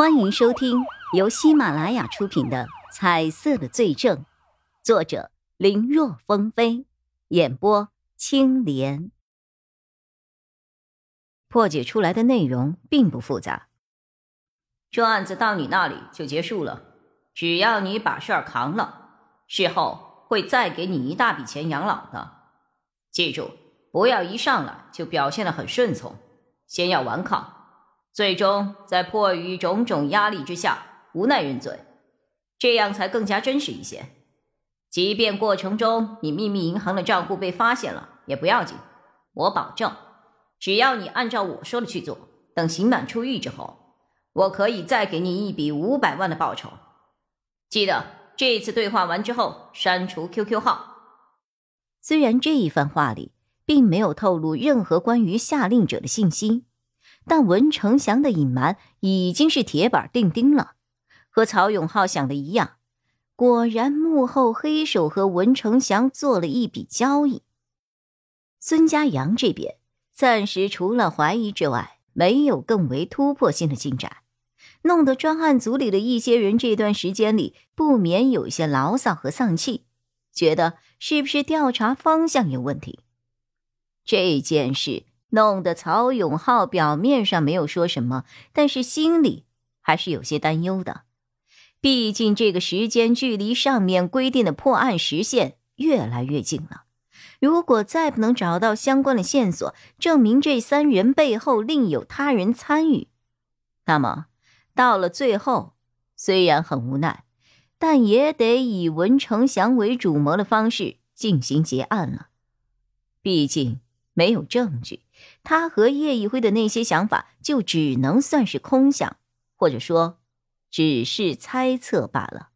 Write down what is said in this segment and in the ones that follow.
欢迎收听由喜马拉雅出品的《彩色的罪证》，作者林若风飞，演播青莲。破解出来的内容并不复杂，这案子到你那里就结束了。只要你把事儿扛了，事后会再给你一大笔钱养老的。记住，不要一上来就表现的很顺从，先要顽抗。最终，在迫于种种压力之下，无奈认罪，这样才更加真实一些。即便过程中你秘密银行的账户被发现了，也不要紧。我保证，只要你按照我说的去做，等刑满出狱之后，我可以再给你一笔五百万的报酬。记得这次对话完之后，删除 QQ 号。虽然这一番话里并没有透露任何关于下令者的信息。但文成祥的隐瞒已经是铁板钉钉了，和曹永浩想的一样，果然幕后黑手和文成祥做了一笔交易。孙家阳这边暂时除了怀疑之外，没有更为突破性的进展，弄得专案组里的一些人这段时间里不免有些牢骚和丧气，觉得是不是调查方向有问题？这件事。弄得曹永浩表面上没有说什么，但是心里还是有些担忧的。毕竟这个时间距离上面规定的破案时限越来越近了。如果再不能找到相关的线索，证明这三人背后另有他人参与，那么到了最后，虽然很无奈，但也得以文成祥为主谋的方式进行结案了。毕竟没有证据。他和叶一辉的那些想法，就只能算是空想，或者说，只是猜测罢了。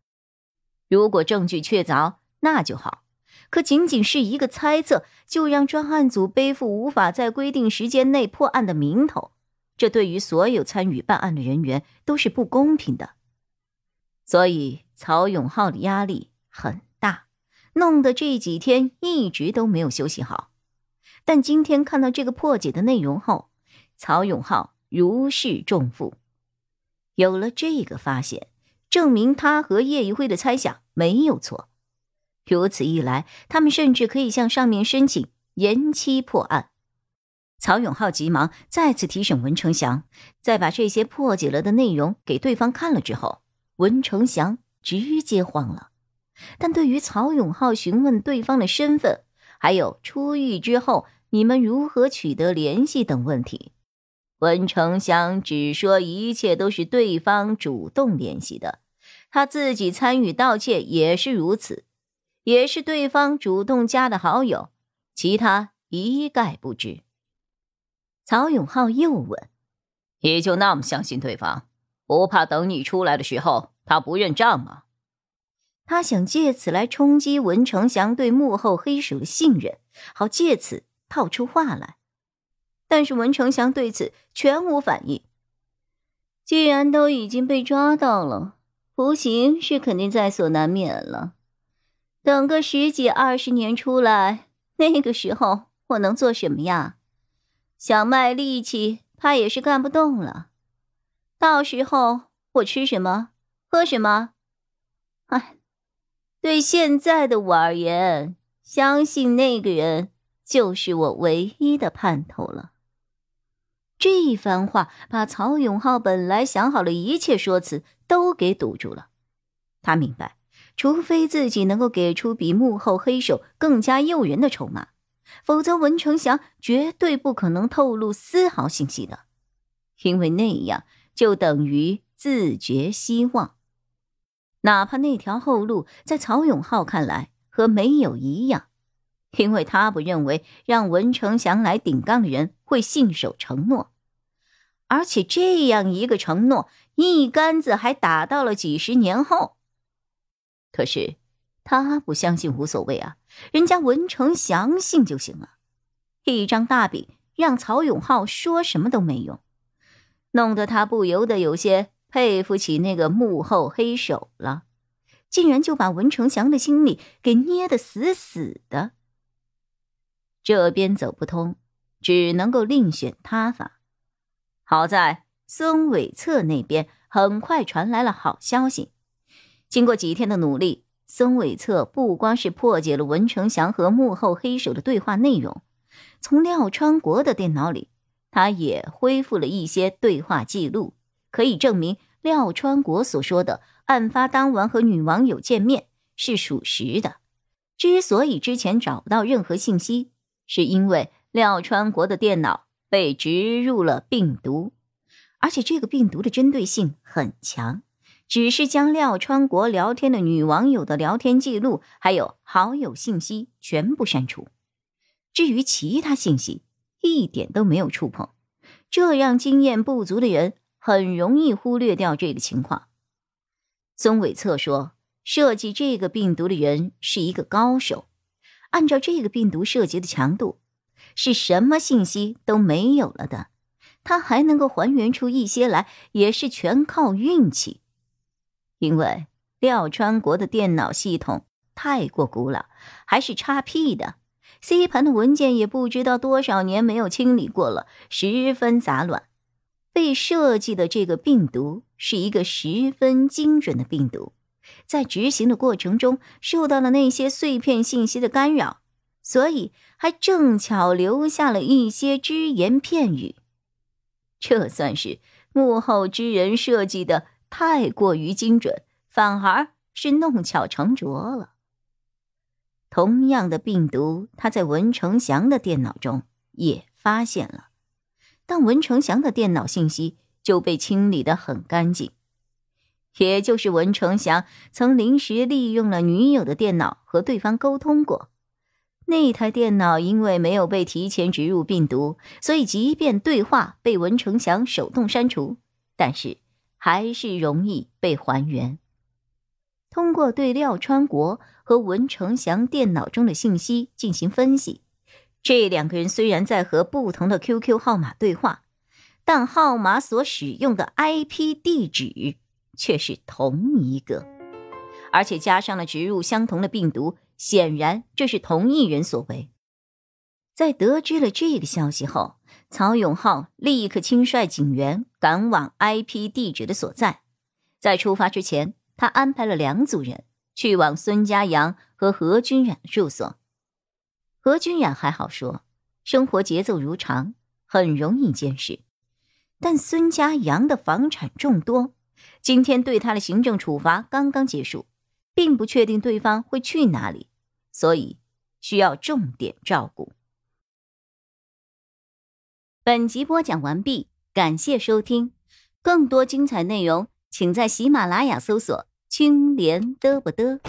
如果证据确凿，那就好；可仅仅是一个猜测，就让专案组背负无法在规定时间内破案的名头，这对于所有参与办案的人员都是不公平的。所以，曹永浩的压力很大，弄得这几天一直都没有休息好。但今天看到这个破解的内容后，曹永浩如释重负。有了这个发现，证明他和叶一辉的猜想没有错。如此一来，他们甚至可以向上面申请延期破案。曹永浩急忙再次提审文成祥，在把这些破解了的内容给对方看了之后，文成祥直接慌了。但对于曹永浩询问对方的身份，还有出狱之后。你们如何取得联系等问题，文成祥只说一切都是对方主动联系的，他自己参与盗窃也是如此，也是对方主动加的好友，其他一概不知。曹永浩又问：“你就那么相信对方，不怕等你出来的时候他不认账吗？”他想借此来冲击文成祥对幕后黑手的信任，好借此。套出话来，但是文成祥对此全无反应。既然都已经被抓到了，服刑是肯定在所难免了。等个十几二十年出来，那个时候我能做什么呀？想卖力气，怕也是干不动了。到时候我吃什么，喝什么？哎，对现在的我而言，相信那个人。就是我唯一的盼头了。这一番话把曹永浩本来想好的一切说辞都给堵住了。他明白，除非自己能够给出比幕后黑手更加诱人的筹码，否则文成祥绝对不可能透露丝毫信息的，因为那样就等于自绝希望。哪怕那条后路在曹永浩看来和没有一样。因为他不认为让文成祥来顶缸的人会信守承诺，而且这样一个承诺，一竿子还打到了几十年后。可是他不相信无所谓啊，人家文成祥信就行了。一张大饼让曹永浩说什么都没用，弄得他不由得有些佩服起那个幕后黑手了，竟然就把文成祥的心里给捏得死死的。这边走不通，只能够另选他法。好在孙伟策那边很快传来了好消息。经过几天的努力，孙伟策不光是破解了文成祥和幕后黑手的对话内容，从廖川国的电脑里，他也恢复了一些对话记录，可以证明廖川国所说的案发当晚和女网友见面是属实的。之所以之前找不到任何信息，是因为廖川国的电脑被植入了病毒，而且这个病毒的针对性很强。只是将廖川国聊天的女网友的聊天记录，还有好友信息全部删除，至于其他信息一点都没有触碰，这让经验不足的人很容易忽略掉这个情况。孙伟策说，设计这个病毒的人是一个高手，按照这个病毒设计的强度，是什么信息都没有了的，他还能够还原出一些来，也是全靠运气。因为廖川国的电脑系统太过古老，还是叉 P 的，C 盘的文件也不知道多少年没有清理过了，十分杂乱。被设计的这个病毒是一个十分精准的病毒，在执行的过程中受到了那些碎片信息的干扰，所以还正巧留下了一些只言片语。这算是幕后之人设计的。太过于精准，反而是弄巧成拙了。同样的病毒，他在文成祥的电脑中也发现了，但文成祥的电脑信息就被清理的很干净。也就是文成祥曾临时利用了女友的电脑和对方沟通过，那台电脑因为没有被提前植入病毒，所以即便对话被文成祥手动删除，但是。还是容易被还原。通过对廖川国和文成祥电脑中的信息进行分析，这两个人虽然在和不同的 QQ 号码对话，但号码所使用的 IP 地址却是同一个，而且加上了植入相同的病毒，显然这是同一人所为。在得知了这个消息后，曹永浩立刻亲率警员赶往 IP 地址的所在。在出发之前，他安排了两组人去往孙家阳和何君染的住所。何君远还好说，生活节奏如常，很容易监视。但孙家阳的房产众多，今天对他的行政处罚刚刚结束，并不确定对方会去哪里，所以需要重点照顾。本集播讲完毕，感谢收听。更多精彩内容，请在喜马拉雅搜索“青莲嘚不嘚”。